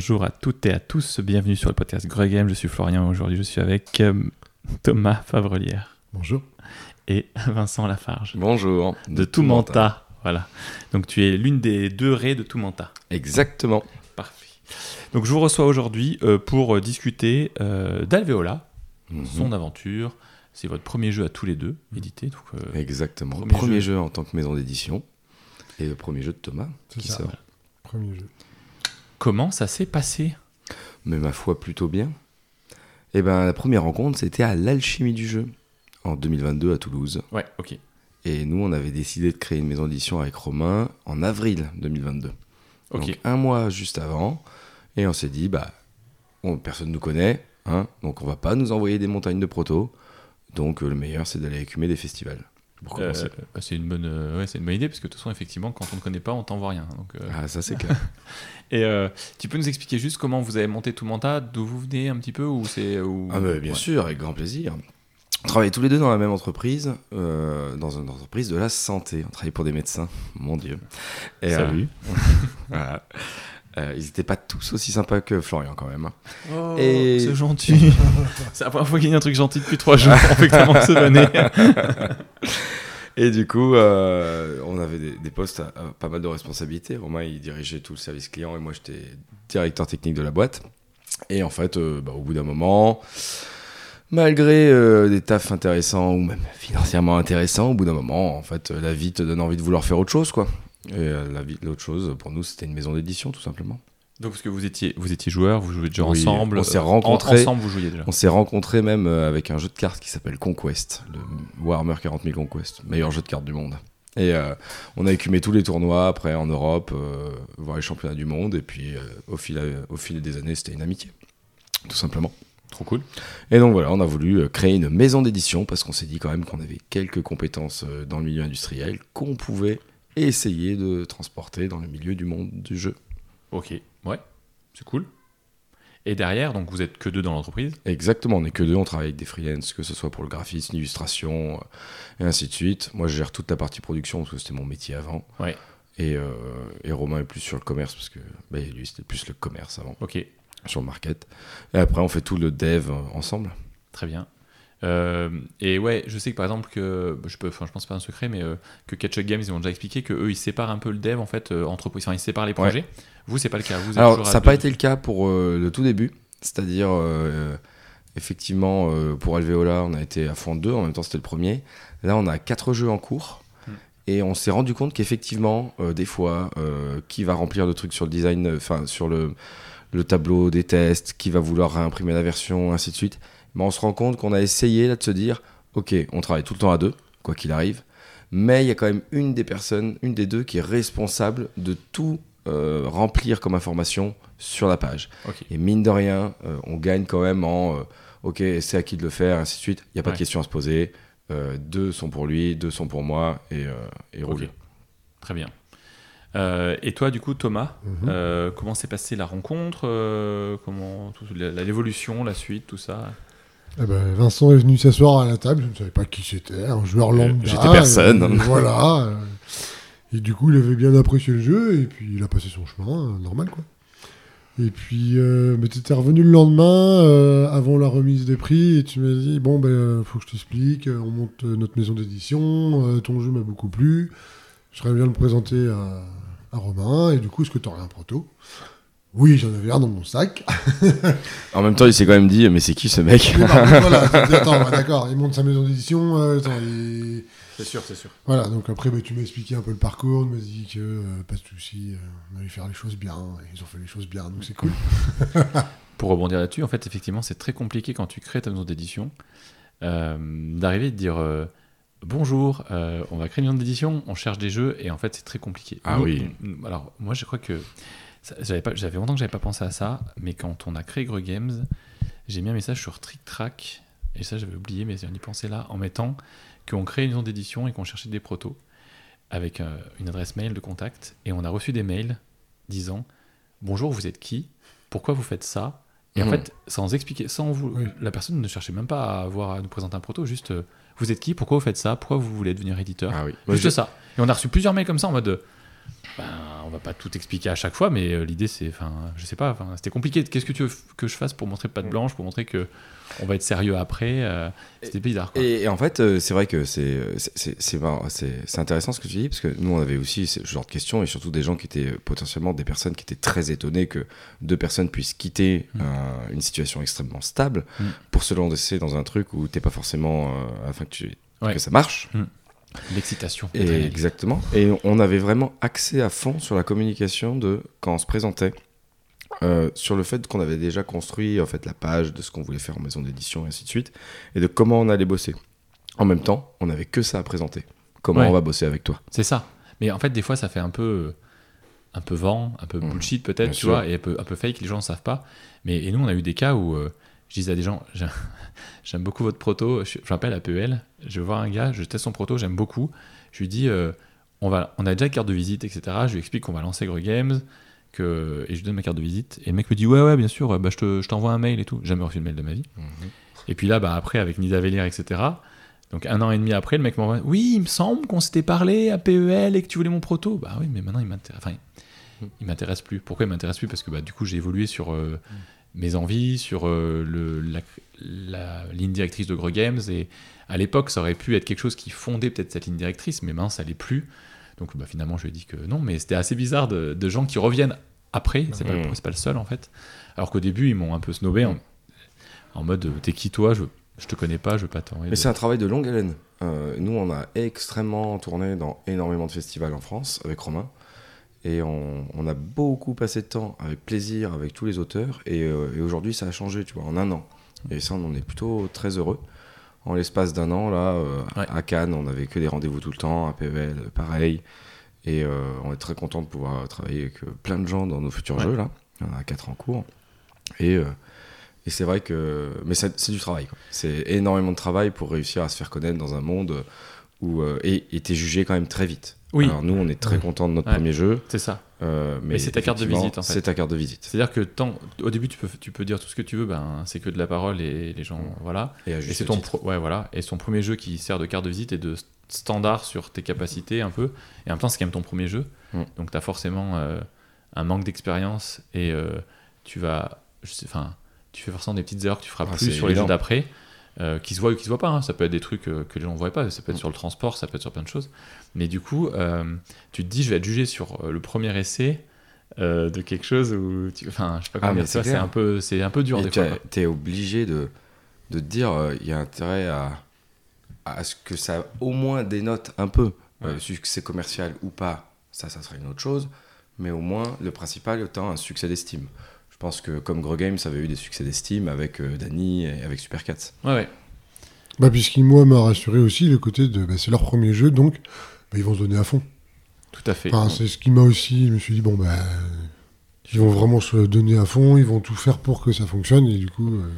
Bonjour à toutes et à tous, bienvenue sur le podcast Greg Game. Je suis Florian, aujourd'hui je suis avec euh, Thomas Favrelière Bonjour. et Vincent Lafarge Bonjour. de Toumanta. Voilà. Donc tu es l'une des deux raies de Toumanta. Exactement. Parfait. Donc je vous reçois aujourd'hui euh, pour euh, discuter euh, d'Alveola, Mhm. son aventure. C'est votre premier jeu à tous les deux, édité. Donc, euh, Exactement. Premier Premier, jeu. jeu. en tant que maison d'édition. Et le premier jeu de Thomas C'est qui ça. sort. Premier jeu. Comment ça s'est passé? Mais ma foi, plutôt bien. Et ben la première rencontre, c'était à l'Alchimie du jeu, en 2022 à Toulouse. Ouais, ok. Et nous, on avait décidé de créer une maison d'édition avec Romain en avril 2022. Ok. Donc un mois juste avant. Et on s'est dit, bah, on- personne ne nous connaît, hein, donc on va pas nous envoyer des montagnes de proto. Donc euh, le meilleur, c'est d'aller écumer des festivals. Euh, bah, c'est une bonne, euh, ouais, c'est une bonne idée parce que de toute façon, effectivement, quand on ne connaît pas, on t'envoie rien. Donc, euh, Ah, ça c'est clair. Et euh, tu peux nous expliquer juste comment vous avez monté tout Manta, d'où vous venez un petit peu ou c'est ou... Ah bah, bien Ouais. sûr, avec grand plaisir. On travaillait tous les deux dans la même entreprise, dans une entreprise de la santé. On travaillait pour des médecins, mon Dieu. Et, Salut. voilà. Euh, ils n'étaient pas tous aussi sympas que Florian quand même. hein. Oh, Et- c'est gentil. c'est la première fois qu'il y a un truc gentil depuis trois jours. On fait comment se vanner. Et du coup, euh, on avait des, des postes à, à pas mal de responsabilités. Romain, il dirigeait tout le service client et moi, j'étais directeur technique de la boîte. Et en fait, euh, bah, au bout d'un moment, malgré euh, des tafs intéressants ou même financièrement intéressants, au bout d'un moment, en fait, la vie te donne envie de vouloir faire autre chose, quoi. Et euh, l'autre chose, pour nous, c'était une maison d'édition, tout simplement. Donc parce que vous étiez vous étiez joueurs, vous jouez déjà Oui, ensemble. on s'est rencontrés. en- ensemble, vous jouiez déjà. On s'est rencontrés même euh, avec un jeu de cartes qui s'appelle Conquest, le Warhammer 40 000 Conquest, meilleur jeu de cartes du monde. Et euh, on a écumé tous les tournois après en Europe, euh, voir les championnats du monde, et puis euh, au, fil, au fil des années, c'était une amitié, tout simplement. Trop cool. Et donc voilà, on a voulu créer une maison d'édition parce qu'on s'est dit quand même qu'on avait quelques compétences dans le milieu industriel qu'on pouvait essayer de transporter dans le milieu du monde du jeu. Ok. Ouais. C'est cool. Et derrière, donc vous êtes que deux dans l'entreprise? Exactement, on n'est que deux, on travaille avec des freelances, que ce soit pour le graphisme, l'illustration, euh, et ainsi de suite. Moi, je gère toute la partie production, parce que c'était mon métier avant. Ouais. Et, euh, et Romain est plus sur le commerce, parce que bah, lui, c'était plus le commerce avant, Ok. sur le market. Et après, on fait tout le dev euh, ensemble. Très bien. Euh, et ouais, je sais que par exemple que je peux, enfin je pense pas un secret, mais euh, que Catch Up Games ils m'ont déjà expliqué que eux ils séparent un peu le dev en fait euh, entre, enfin ils séparent les projets. Vous c'est pas le cas. Vous Alors, ça n'a pas été le cas pour euh, le tout début. C'est-à-dire, effectivement, pour Alveola, on a été à fond deux, en même temps, c'était le premier. Là, on a quatre jeux en cours. Hmm. Et on s'est rendu compte qu'effectivement, des fois, qui va remplir le truc sur le design, enfin, sur le, le tableau des tests, qui va vouloir réimprimer la version, ainsi de suite. Mais on se rend compte qu'on a essayé là de se dire, ok, on travaille tout le temps à deux, quoi qu'il arrive. Mais il y a quand même une des personnes, une des deux, qui est responsable de tout euh, remplir comme information sur la page. Ok. Et mine de rien, euh, on gagne quand même en euh, ok, c'est à qui de le faire, ainsi de suite. Il n'y a pas Ouais. de question à se poser. Euh, deux sont pour lui, deux sont pour moi, et, euh, et. Très bien. Euh, et toi, du coup, Thomas, Mhm. euh, comment s'est passée la rencontre euh, Comment tout- la- la- l'évolution, la suite, tout ça? Eh ben, Vincent est venu s'asseoir à la table, je ne savais pas qui c'était, un joueur lambda. j'étais personne. et- et voilà. euh, Et du coup, il avait bien apprécié le jeu, et puis il a passé son chemin, euh, normal quoi. Et puis, euh, tu étais revenu le lendemain, euh, avant la remise des prix, et tu m'as dit Bon, ben, euh, faut que je t'explique, euh, on monte euh, notre maison d'édition, euh, ton jeu m'a beaucoup plu, je serais bien le présenter à, à Romain, et du coup, est-ce que tu aurais un proto? Oui, j'en avais un dans mon sac. En même temps, il s'est quand même dit, mais c'est qui ce mec? Oui, voilà, attends, ouais, d'accord, il monte sa maison d'édition. euh, attends, il- C'est sûr, c'est sûr. Voilà, donc après, bah, tu m'as expliqué un peu le parcours, tu m'as dit que euh, pas de souci, euh, on allait faire les choses bien, et ils ont fait les choses bien, donc c'est cool. Pour rebondir là-dessus, en fait, effectivement, c'est très compliqué quand tu crées ta maison d'édition euh, d'arriver et de dire euh, bonjour, euh, on va créer une maison d'édition, on cherche des jeux, et en fait, c'est très compliqué. Ah oui. alors, moi, je crois que j'avais longtemps que j'avais pas pensé à ça, mais quand on a créé Greux Games, j'ai mis un message sur Trick Track, et ça, j'avais oublié, mais j'ai y pensé là, en mettant qu'on crée une maison d'édition et qu'on cherchait des protos avec euh, une adresse mail de contact, et on a reçu des mails disant bonjour, vous êtes qui? Pourquoi vous faites ça? Et en Mhm. fait, sans expliquer, sans vous, Oui. la personne ne cherchait même pas à, avoir, à nous présenter un proto, juste euh, vous êtes qui? Pourquoi vous faites ça? Pourquoi vous voulez devenir éditeur? Ah oui. Juste ça. Et on a reçu plusieurs mails comme ça en mode ben on va pas tout expliquer à chaque fois, mais euh, l'idée c'est, enfin, je sais pas, c'était compliqué. Qu'est-ce que tu veux que je fasse pour montrer patte blanche, pour montrer que on va être sérieux après euh, C'était bizarre. Quoi. Et, et en fait, euh, c'est vrai que c'est c'est- intéressant ce que tu dis parce que nous on avait aussi ce genre de questions et surtout des gens qui étaient potentiellement des personnes qui étaient très étonnées que deux personnes puissent quitter Mm. une situation extrêmement stable Mm. pour se lancer dans un truc où t'es pas forcément euh, afin que, tu, Ouais. que ça marche. L'excitation. Et exactement. Et on avait vraiment axé à fond sur la communication de quand on se présentait. euh, sur le fait qu'on avait déjà construit en fait la page de ce qu'on voulait faire en maison d'édition et ainsi de suite et de comment on allait bosser. En même temps, on n'avait que ça à présenter. Comment Ouais. on va bosser avec toi C'est ça. Mais en fait, des fois, ça fait un peu, un peu vent, un peu Mhm. bullshit peut-être, tu sûr. vois, et un peu, un peu fake. Les gens ne savent pas. Mais et nous, on a eu des cas où euh, je disais à des gens, J'ai- j'aime beaucoup votre proto. M'appelle à PEL. Je vais voir un gars, je teste son proto, j'aime beaucoup. Je lui dis, euh, on va, on a déjà une carte de visite, etc. Je lui explique qu'on va lancer Greg Games. Que, et je lui donne ma carte de visite. Et le mec me dit Ouais, ouais, bien sûr, bah, je te- je t'envoie un mail et tout. J'ai Jamais reçu de mail de ma vie. Et puis là, bah, après, avec Nida Vélière, etc. Donc un an et demi après, le mec m'envoie Oui, il me semble qu'on s'était parlé à PEL et que tu voulais mon proto. Bah oui, mais maintenant il m'intéresse. Enfin, il- il m'intéresse plus. Pourquoi il m'intéresse plus? Parce que bah, du coup, j'ai évolué sur euh, mes envies, sur euh, le, la, la ligne directrice de Gros Games. Et à l'époque, ça aurait pu être quelque chose qui fondait peut-être cette ligne directrice, mais maintenant, ça l'est plus. Donc bah, finalement, je lui ai dit que non, mais c'était assez bizarre de, de gens qui reviennent après. C'est pas, le- Mhm. c'est pas le seul en fait. Alors qu'au début, ils m'ont un peu snobé en, en mode euh, T'es qui toi? Je, je te connais pas, je veux pas t'envoyer. Mais de- c'est un travail de longue haleine. Euh, nous, on a extrêmement tourné dans énormément de festivals en France avec Romain. Et on, on a beaucoup passé de temps avec plaisir avec tous les auteurs. Et, euh, et aujourd'hui, ça a changé, tu vois, en un an. Et ça, on en est plutôt très heureux. En l'espace d'un an, là, euh, Ouais. à Cannes, on avait que des rendez-vous tout le temps, à PEL, euh, pareil. Et euh, on est très content de pouvoir travailler avec plein de gens dans nos futurs Ouais. jeux, là. On a quatre en cours. Et, et c'est vrai que. Mais c'est du travail. C'est énormément de travail pour réussir à se faire connaître dans un monde où. et et t'es jugé quand même très vite. Oui. Alors nous, on est très Ouais. contents de notre Ouais. premier jeu. C'est ça. euh, mais Mais c'est ta carte de visite, en fait. C'est ta carte de visite. C'est-à-dire que tant, au début, tu peux, tu peux dire tout ce que tu veux, ben, c'est que de la parole et les gens. Voilà. Et, c'est ton, pro- ouais, voilà. et son premier jeu qui sert de carte de visite et de standard sur tes capacités un peu. Et en même temps, c'est quand même ton premier jeu. Mm. Donc, tu as forcément euh, un manque d'expérience et euh, tu vas. Enfin, tu fais forcément des petites erreurs que tu feras Ah, plus sur les jeux d'après. Euh, qui se voient ou qui se voient pas, hein. ça peut être des trucs euh, que les gens ne voient pas, ça peut être sur le transport, ça peut être sur plein de choses. Mais du coup, euh, tu te dis, je vais être jugé sur le premier essai de quelque chose où, tu... enfin, je sais pas Ah, comment mais dire, c'est un peu, c'est un peu dur Et des fois. t'es- obligé de, de te dire, il y a intérêt à, à ce que ça au moins dénote un peu. Ouais. succès commercial ou pas, ça, ça serait une autre chose. Mais au moins, le principal étant un succès d'estime. Je pense que comme Gros Games, ça avait eu des succès d'estime avec euh, Dany et avec Supercats. Ouais, ouais. Bah, puisqu'il, moi, m'a rassuré aussi le côté de. Bah, c'est leur premier jeu, donc bah, ils vont se donner à fond. Tout à fait. Enfin, c'est ce qui m'a aussi. Je me suis dit, bon, bah. Ils vont vraiment se donner à fond, ils vont tout faire pour que ça fonctionne, et du coup, euh,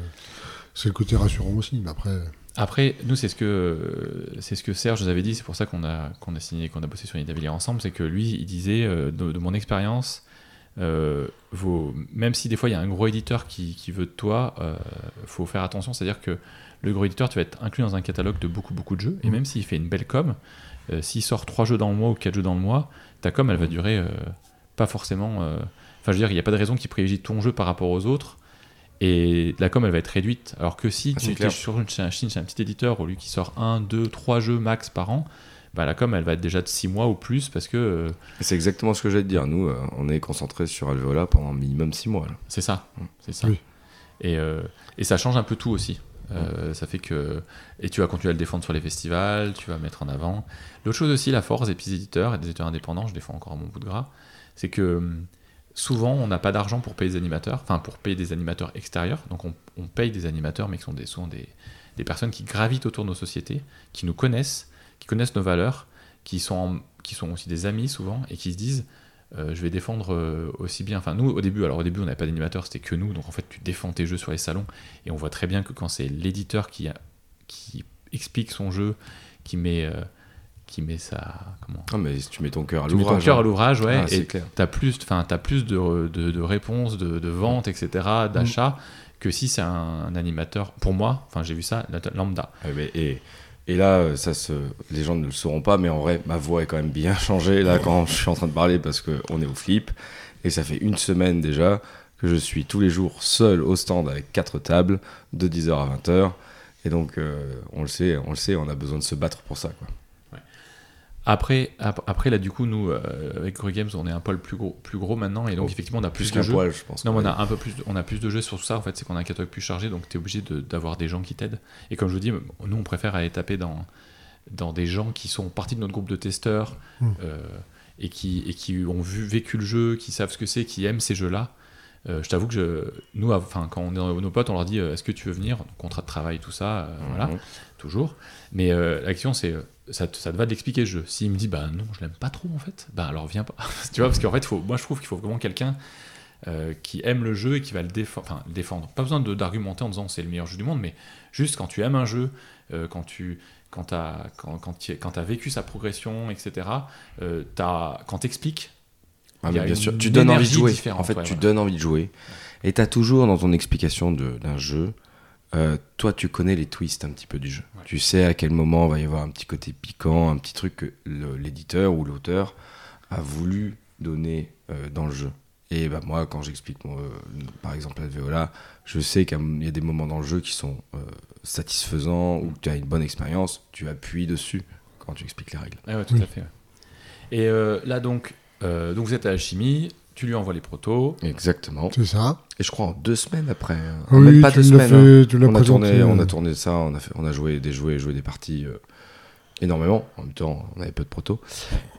c'est le côté rassurant aussi. Mais après. Après, nous, c'est ce que c'est ce que Serge nous avait dit. C'est pour ça qu'on a qu'on a signé, qu'on a bossé sur Nidavilier ensemble. C'est que lui, il disait euh, de, de mon expérience, euh, vos- même si des fois il y a un gros éditeur qui, qui veut de toi, euh, faut faire attention. C'est-à-dire que le gros éditeur, tu vas être inclus dans un catalogue de beaucoup beaucoup de jeux. Et Mhm. même s'il fait une belle com, euh, s'il sort trois jeux dans le mois ou quatre jeux dans le mois, ta com, elle va durer pas forcément. Enfin, je veux dire, il n'y a pas de raison qu'il privilégie ton jeu par rapport aux autres. Et la com, elle va être réduite. Alors que si Ah, tu es clair. sur une, chez un, petit éditeur, au lieu qui sort un, deux, trois jeux max par an, bah, la com, elle va être déjà de 6 mois ou plus parce que euh, C'est exactement ce que j'allais te dire. Nous, euh, on est concentré sur Alveola pendant minimum 6 mois. c'est ça. Mm. C'est ça. Oui. Et, euh, et ça change un peu tout aussi. Euh, Ça fait que. Et tu vas continuer à le défendre sur les festivals, tu vas mettre en avant. L'autre chose aussi, la force des petits éditeurs et des éditeurs indépendants, je défends encore à mon bout de gras, c'est que hum, souvent on n'a pas d'argent pour payer des animateurs, enfin pour payer des animateurs extérieurs. Donc on, on paye des animateurs, mais qui sont des, souvent des, des personnes qui gravitent autour de nos sociétés, qui nous connaissent, qui connaissent nos valeurs, qui sont, en- qui sont aussi des amis souvent et qui se disent euh, je vais défendre euh, aussi bien. Enfin, nous, au début, alors au début, on n'avait pas d'animateur, c'était que nous. Donc en fait, tu défends tes jeux sur les salons. Et on voit très bien que quand c'est l'éditeur qui, a- qui explique son jeu, qui met, euh, qui met sa. Comment Ah, mais si tu mets ton cœur à Tu mets ton l'ouvrage. cœur à hein. l'ouvrage, ouais. Ah, c'est et clair. tu as plus, enfin, as plus de, de, de réponses, de, de ventes, etc., d'achats, que si c'est un, un animateur, pour moi, enfin, j'ai vu ça, la- lambda. Ah, mais- et, Et là, euh, ça se... les gens ne le sauront pas, mais en vrai, ma voix est quand même bien changée là quand je suis en train de parler parce qu'on est au flip. Et ça fait une semaine déjà que je suis tous les jours seul au stand avec quatre tables de 10h à 20h. Et donc, euh, on le sait, on le sait, on a besoin de se battre pour ça. Après, ap- après, là, du coup, nous, euh, avec Grey Games, on est un poil plus gros, plus gros maintenant, et donc Oh, effectivement, on a plus, Plus de jeux. poil, je pense. Non, on a un peu plus, de- on a plus de jeux sur tout ça. En fait, c'est qu'on a un catalogue plus chargé, donc tu es obligé de- d'avoir des gens qui t'aident. Et comme je vous dis, nous, on préfère aller taper dans, dans des gens qui sont partie de notre groupe de testeurs Mm. euh, et, qui, et qui ont vu, vécu le jeu, qui savent ce que c'est, qui aiment ces jeux-là. Euh, je t'avoue que je, nous, enfin, quand on est dans nos potes, on leur dit Est-ce que tu veux venir? Contrat de travail, tout ça, voilà, toujours. Mais la question, c'est ça, te- ça te va de l'expliquer le jeu. S'il me dit Bah non, je l'aime pas trop en fait, bah alors viens pas. tu vois, parce qu'en fait, faut, moi je trouve qu'il faut vraiment quelqu'un euh, qui aime le jeu et qui va le, défo- enfin, le défendre. Pas besoin de- d'argumenter en disant c'est le meilleur jeu du monde, mais juste quand tu aimes un jeu, euh, quand tu quand as, quand, quand as vécu sa progression, etc., euh, t'as- quand t'expliques, Ah, bien sûr, tu donnes envie de jouer. En fait, ouais, tu voilà. donnes envie de jouer. Et tu as toujours dans ton explication d'un jeu, euh, toi, tu connais les twists un petit peu du jeu. Ouais. Tu sais à quel moment va y avoir un petit côté piquant, un petit truc que l'éditeur ou l'auteur a voulu donner euh, dans le jeu. Et bah, moi, quand j'explique, euh, par exemple, Alveola, je sais qu'il y a des moments dans le jeu qui sont euh, satisfaisants ou que tu as une bonne expérience, tu appuies dessus quand tu expliques les règles. Ah ouais, tout Oui. à fait. ouais. Et euh, là donc, euh, donc vous êtes à la chimie, tu lui envoies les protos. Exactement. C'est ça. Et je crois en deux semaines après. hein. Même oui, pas tu deux l'as semaines. hein. fait, tu l'as On a, tourné, on euh, a tourné ça, on a, fait, on a joué des jouets, joué des parties euh, énormément. En même temps, on avait peu de proto.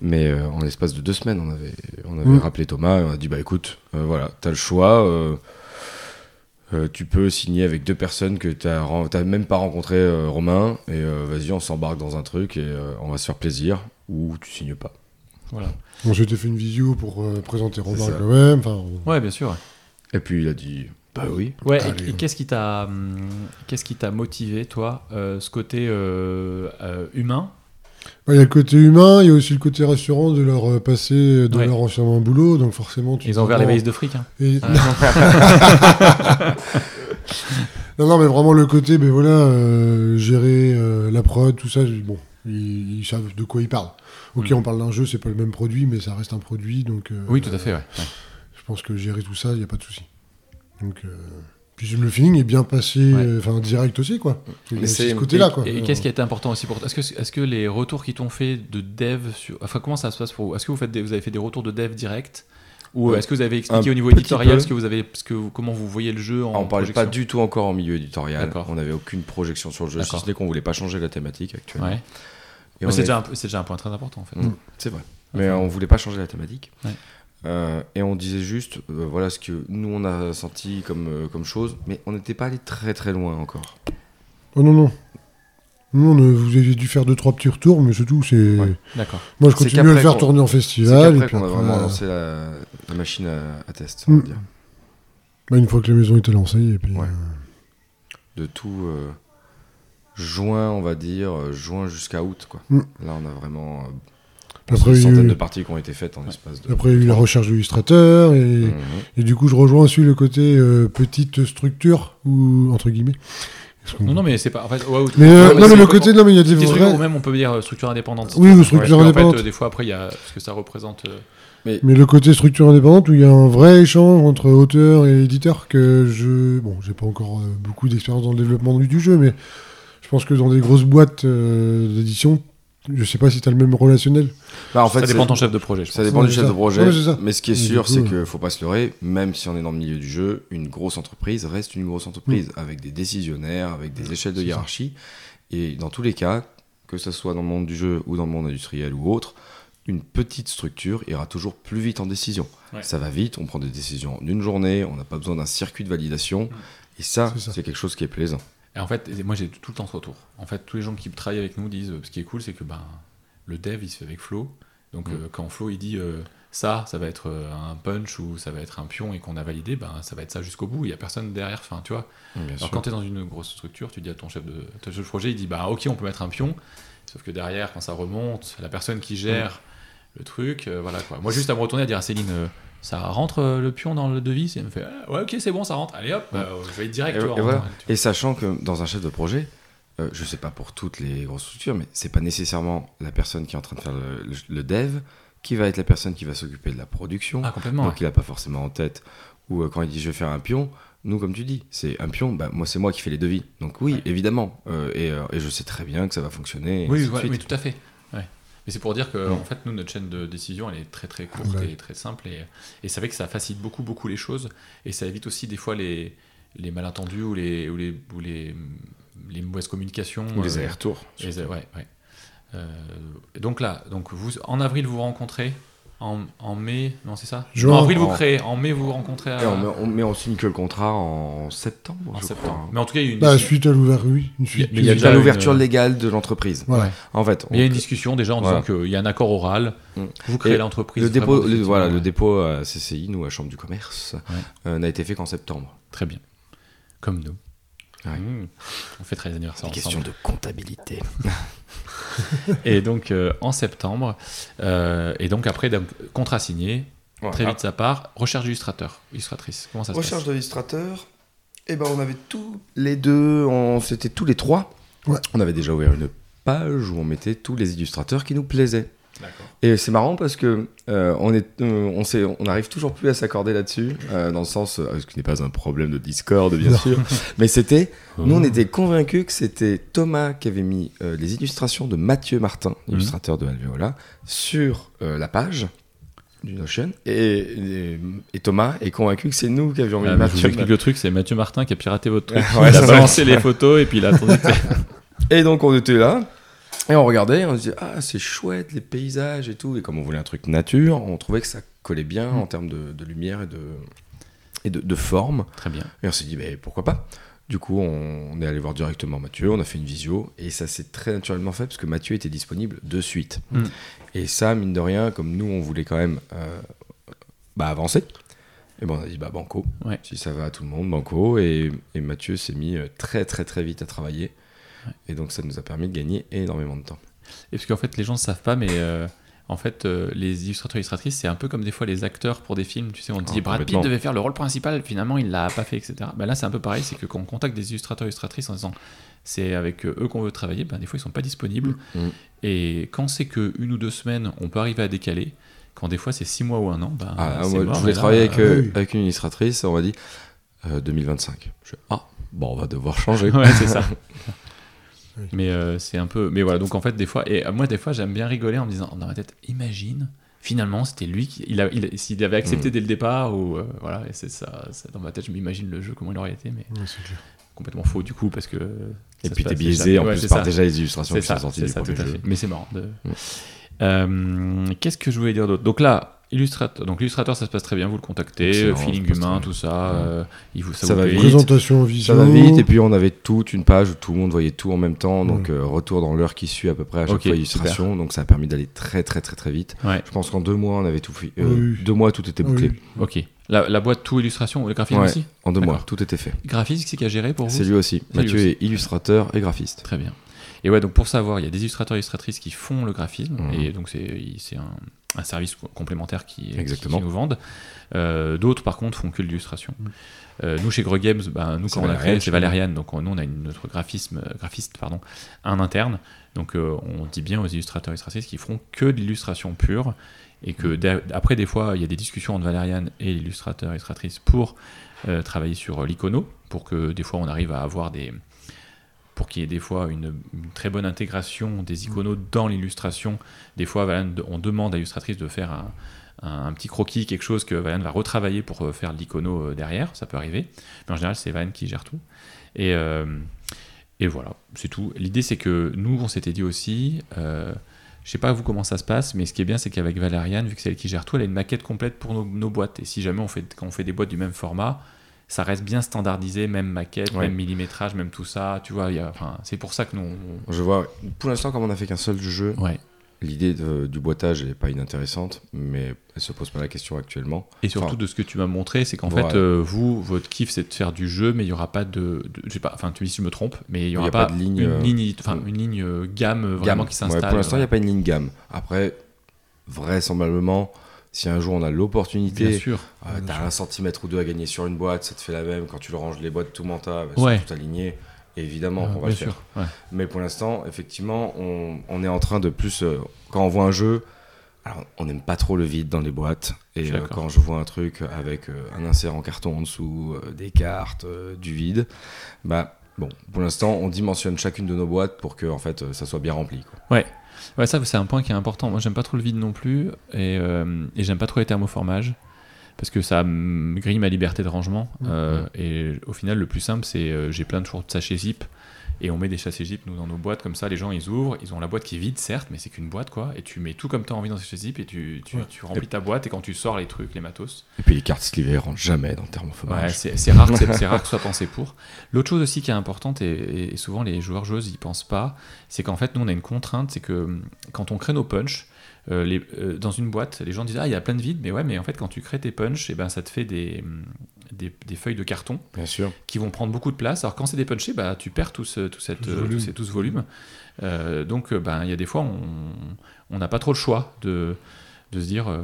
Mais euh, en l'espace de deux semaines, on avait, on avait Mm. rappelé Thomas et on a dit bah écoute, euh, voilà, t'as le choix. euh, euh, tu peux signer avec deux personnes que t'as ren- t'as même pas rencontré euh, Romain et euh, vas-y on s'embarque dans un truc et euh, on va se faire plaisir ou tu signes pas. Voilà. On s'était fait une visio pour euh, présenter Romain ça. quand même. Enfin, on- Ouais, bien sûr. Et puis il a dit bah oui. Ouais, et- Allez. et, qu'est-ce qui t'a hum, qu'est-ce qui t'a motivé toi euh, ce côté euh, euh, humain? Bah, Il y a le côté humain, il y a aussi le côté rassurant de leur passer de Ouais. leur ancien boulot. Donc forcément, tu Ils ont ouvert les non. valises de fric. Hein. Et- Ah, Non, non, mais vraiment le côté, ben voilà, euh, gérer euh, la prod, tout ça, bon, ils, ils savent de quoi ils parlent. Ok, Mm. on parle d'un jeu, c'est pas le même produit, mais ça reste un produit, donc. euh, oui, tout à fait. Ouais. ouais. Je pense que gérer tout ça, il n'y a pas de souci. Donc, euh, puis le feeling est bien passé, Ouais. euh, enfin direct aussi, quoi. C'est- ce côté-là, Et- quoi. Et, qu'est-ce qui a été important aussi pour toi? Est-ce que, est-ce que les retours qui t'ont fait de dev sur. Enfin, comment ça se passe pour vous? Est-ce que vous, faites des- vous avez fait des retours de dev direct? Ou Ouais. est-ce que vous avez expliqué Un au niveau éditorial ce que vous avez, ce que, vous- comment vous voyez le jeu en Ah, on parlait pas du tout encore en milieu éditorial. D'accord. On n'avait aucune projection sur le jeu, si D'accord. ce n'est qu'on voulait pas changer la thématique actuellement. Ouais. On c'est, est- déjà un, peu- c'est déjà un point très important en fait. Mm, c'est vrai. Mais euh, on voulait pas changer la thématique. Ouais. Euh, et on disait juste, euh, voilà ce que nous on a senti comme, euh, comme chose, mais on n'était pas allé très très loin encore. Oh non, non. Non, vous avez dû faire deux, trois petits retours, mais c'est tout. C'est... Ouais. D'accord. Moi, je continue à le faire qu'on- tourner en C'est festival. et puis qu'on a après, vraiment lancé la, la machine à, à test, on va Mm. dire. bah, une fois que la maison était lancée, et puis. Ouais. De tout euh, juin, on va dire, euh, juin jusqu'à août. Quoi. Mm. Là, on a vraiment euh, Après, une centaine eu- de parties qui ont été faites en l'espace de. Après, il y a eu la recherche de l'illustrateur, et... Mhm. et du coup, je rejoins aussi le côté euh, petite structure, ou entre guillemets. Non, non, mais c'est pas. En fait, ouais, Mais, euh, non, mais le côté, non, mais il y a des vrais. ou même on peut dire structure indépendante. Oui, ou structure indépendante. fait, euh, des fois, après, il y a ce que ça représente. euh, Mais le côté structure indépendante où il y a un vrai échange entre auteur et éditeur que je. Bon, j'ai pas encore euh, beaucoup d'expérience dans le développement du, jeu, mais pense que dans des grosses boîtes euh, d'édition, je sais pas si tu as le même relationnel. Bah, en fait, ça dépend de ton chef de projet. je Ça pense. dépend Ouais, du chef ça. de projet. Ouais, mais ce qui est Et sûr, c'est qu'il faut pas se leurrer. Même si on est dans le milieu du jeu, une grosse entreprise reste une grosse entreprise avec des décisionnaires, avec des échelles de ça. hiérarchie. Et dans tous les cas, que ce soit dans le monde du jeu ou dans le monde industriel ou autre, une petite structure ira toujours plus vite en décision. Ouais. Ça va vite, on prend des décisions en une journée, on n'a pas besoin d'un circuit de validation. Et ça, C'est ça. c'est quelque chose qui est plaisant. Et en fait, moi j'ai tout le temps ce retour. En fait, tous les gens qui travaillent avec nous disent, euh, ce qui est cool, c'est que ben, le dev il se fait avec Flo. Donc Mm. euh, quand Flo il dit euh, ça, ça va être un punch ou ça va être un pion et qu'on a validé, ben ça va être ça jusqu'au bout. Il y a personne derrière. Enfin, tu vois. Bien Alors sûr. quand tu es dans une grosse structure, tu dis à ton chef de, ton chef de projet, il dit bah ok, on peut mettre un pion. Sauf que derrière, quand ça remonte, la personne qui gère le truc, euh, voilà quoi. Moi juste à me retourner à dire à Céline. Euh, ça rentre euh, le pion dans le devis Elle me fait ah, ouais ok c'est bon ça rentre allez hop bah, je vais être direct Et- tu vois, et tu. Et sachant que dans un chef de projet, euh, je sais pas pour toutes les grosses structures, mais c'est pas nécessairement la personne qui est en train de faire le, le- le dev qui va être la personne qui va s'occuper de la production. Ah, complètement. donc il a pas forcément en tête. Ou euh, quand il dit je vais faire un pion, nous comme tu dis, c'est un pion, bah, moi c'est moi qui fais les devis. Donc oui, Ouais. évidemment. Euh, et, euh, et je sais très bien que ça va fonctionner. et Oui, suite. oui, tout à fait. Mais c'est pour dire que en fait, nous, notre chaîne de décision, elle est très très courte Ouais. et très simple. Et, et c'est vrai que ça facilite beaucoup beaucoup les choses. Et ça évite aussi des fois les, les malentendus ou les, ou les, ou les, les mauvaises communications. Ou les euh, allers-retours. les- ouais, ouais. Euh, donc là, donc vous, en avril, vous vous rencontrez. En, en mai, non, c'est ça Juin. En avril, vous créez. En mai, vous vous rencontrez à- Et on, met- on, mais on signe que le contrat en septembre. en je septembre. crois. Mais en tout cas, il y a eu une, Bah, discussion- suite à l'ouverture, oui. Une suite. Mais Il y a déjà l'ouverture une- légale de l'entreprise. Voilà. En fait, il y a une discussion déjà en disant Voilà. qu'il y a un accord oral. Mm. Vous créez l'entreprise. le dépôt, le, voilà, le dépôt à CCI, nous à Chambre du commerce, Ouais. euh, n'a été fait qu'en septembre. Très bien. Comme nous. Ouais. Mmh. On fait très anniversaires ensemble. de comptabilité. Et donc euh, en septembre, euh, et donc après, donc, contrat signé, très vite ça part. Recherche d'illustrateur, illustratrice. Comment ça se Recherche passe d'illustrateur. Et ben on avait tous les deux, on c'était tous les trois. Ouais. On avait déjà ouvert une page où on mettait tous les illustrateurs qui nous plaisaient. Et c'est marrant parce que euh, on est, euh, on sait, on n'arrive toujours plus à s'accorder là-dessus, euh, dans le sens, euh, ce qui n'est pas un problème de Discord bien Non. sûr, mais c'était, nous on était convaincus que c'était Thomas qui avait mis les illustrations de Mathieu Martin, illustrateur de Alveola, sur la page du Notion, et, et, et Thomas est convaincu que c'est nous qui avions mis Ah, je vous Mathieu. explique le truc, c'est Mathieu Martin qui a piraté votre truc. Ouais, il a balancé les photos et puis il a attendu Et donc on était là, et on regardait, on se disait, ah c'est chouette les paysages et tout, et comme on voulait un truc nature, on trouvait que ça collait bien Mm. en termes de, de lumière et de, et de, de forme, Très bien. et on s'est dit, mais pourquoi pas? Du coup, on, on est allé voir directement Mathieu, on a fait une visio, et ça s'est très naturellement fait parce que Mathieu était disponible de suite. Mm. Et ça, mine de rien, comme nous on voulait quand même euh, bah, avancer, et ben on a dit, bah banco, Ouais. si ça va à tout le monde, banco, et, et Mathieu s'est mis euh, très très très vite à travailler. Ouais. Et donc ça nous a permis de gagner énormément de temps. Et parce qu'en fait, les gens ne savent pas, mais euh, en fait, euh, les illustrateurs illustratrices, c'est un peu comme des fois les acteurs pour des films. Tu sais, on te dit Ah, Brad Pitt devait faire le rôle principal, finalement, il l'a pas fait, etc. Ben là, c'est un peu pareil, c'est que quand on contacte des illustrateurs illustratrices en disant c'est avec euh, eux qu'on veut travailler, ben des fois, ils sont pas disponibles. Mm. Et quand c'est que une ou deux semaines, on peut arriver à décaler. Quand des fois, c'est six mois ou un an, ben, Ah, moi, mort, je voulais et travailler avec, euh, oui. avec une illustratrice, on m'a dit euh, 2025. Je fais, ah, bon, on va devoir changer. ouais, c'est ça. Oui. Mais euh, c'est un peu. Mais voilà, donc en fait, des fois, et euh, moi, des fois, j'aime bien rigoler en me disant, dans ma tête, imagine, finalement, c'était lui qui. Il a, il, S'il avait accepté Mm. dès le départ, ou. euh, voilà, et c'est ça, ça- Dans ma tête, je m'imagine le jeu, comment il aurait été, mais Ouais, c'est clair. complètement faux du coup, parce que. Et puis t'es biaisé en Ouais, plus par ça. déjà les illustrations qui ça, sont sorties du ça, premier jeu. Mais c'est marrant. de-. Euh, Qu'est-ce que je voulais dire d'autre? Donc là, illustrateur. Donc l'illustrateur, ça se passe très bien. Vous le contactez, Excellent, feeling humain, tout ça. Ouais. euh, il vous, ça, Ça vous va vite. Présentation en visio. Ça va vite, et puis on avait toute une page où tout le monde voyait tout en même temps, donc Mm. euh, retour dans l'heure qui suit à peu près à chaque fois illustration, donc ça a permis d'aller très très très très vite. Ouais. Je pense qu'en deux mois on avait tout fait. Oui. Deux mois tout était bouclé. Oui. Ok. La, la boîte tout illustration, le graphisme Ouais. aussi. En deux mois tout était fait. Graphisme, c'est qui a géré pour vous C'est lui aussi. Lui Mathieu aussi. est illustrateur et graphiste. Très bien. Et ouais, donc pour savoir, il y a des illustrateurs et illustratrices qui font le graphisme, Mhm. et donc c'est c'est un, un service co- complémentaire qui, Exactement. qui nous vendent. Euh, D'autres, par contre, font que l'illustration. Mhm. Euh, nous, chez Greg Games, ben, nous, C'est quand on a créé, c'est chez Valériane, donc on- nous, on a une, notre graphisme, euh, graphiste pardon, un interne. Donc euh, on dit bien aux illustrateurs et illustratrices qu'ils feront que de l'illustration pure, et que d'a- après, des fois, il y a des discussions entre Valériane et l'illustrateur et illustratrice pour euh, travailler sur l'icono, pour que des fois, on arrive à avoir des pour qu'il y ait des fois une, une très bonne intégration des iconos dans l'illustration. Des fois, on demande à l'illustratrice de faire un, un- un petit croquis, quelque chose que Valériane va retravailler pour euh, faire l'icono euh, derrière, ça peut arriver. Mais en général, c'est Valériane qui gère tout. Et, euh, et voilà, c'est tout. L'idée, c'est que nous, on s'était dit aussi, euh, je sais pas vous comment ça se passe, mais ce qui est bien, c'est qu'avec Valériane, vu que c'est elle qui gère tout, elle a une maquette complète pour nos, nos boîtes. Et si jamais on fait, quand on fait des boîtes du même format, ça reste bien standardisé, même maquette, Ouais. même millimétrage, même tout ça. Tu vois, enfin, c'est pour ça que nous. on- Je vois. Pour l'instant, comme on n'a fait qu'un seul jeu, Ouais. l'idée du boitage n'est pas inintéressante, mais elle se pose pas la question actuellement. Et surtout Enfin, de ce que tu m'as montré, c'est qu'en Voilà. fait, euh, vous, votre kiff, c'est de faire du jeu, mais il y aura pas de, de- je sais pas, enfin, tu dis si je me trompe, mais il y Il y aura pas, pas de ligne, une euh, ligne, enfin, une ligne euh, gamme euh, vraiment gamme. qui s'installe. Ouais, pour l'instant, il n'y a pas une ligne gamme. Après, vraisemblablement, si un jour on a l'opportunité, euh, t'as sûr. un centimètre ou deux à gagner sur une boîte, ça te fait la même. Quand tu le ranges les boîtes tout menta, bah, Ouais. tout alignées. évidemment Ah, qu'on va bien le sûr. faire. ouais. Mais pour l'instant, effectivement, on, on est en train de plus. euh, quand on voit un jeu, alors, on n'aime pas trop le vide dans les boîtes. Et euh, quand je vois un truc avec euh, un insert en carton en dessous, euh, des cartes, euh, du vide, bah bon, pour l'instant, on dimensionne chacune de nos boîtes pour que en fait, euh, ça soit bien rempli. quoi. Ouais, ça, c'est un point qui est important. Moi, j'aime pas trop le vide non plus. Et, euh, et j'aime pas trop les thermoformages. Parce que ça grille ma liberté de rangement. Euh, et au final, le plus simple, c'est euh, j'ai plein de de sachets zip. Et on met des sachets zip, nous, dans nos boîtes. Comme ça, les gens, ils ouvrent. Ils ont la boîte qui est vide, certes, mais c'est qu'une boîte, quoi. Et tu mets tout comme tu as envie dans ces zip. Et tu, tu, Ouais. tu remplis ta boîte. Et quand tu sors les trucs, les matos, Et puis les cartes slivées rentrent jamais dans le Ouais, thermophomage. c'est rare, que c'est rare que ce soit pensé pour. L'autre chose aussi qui est importante, et, et souvent les joueurs joueuses y pensent pas, c'est qu'en fait, nous, on a une contrainte, c'est que hum, quand on crée nos punchs, euh, les- euh, dans une boîte, les gens disent Ah, il y a plein de vides, mais ouais, mais en fait, quand tu crées tes punchs, et ben, ça te fait des, hum, des, des feuilles de carton Bien sûr. qui vont prendre beaucoup de place. Alors, quand c'est des punchés, bah, tu perds tout ce, tout cette, Tout ce volume. tout ces- tout ce volume. Euh, donc, euh, ben, il y a des fois, on on n'a pas trop le choix de, de se dire euh,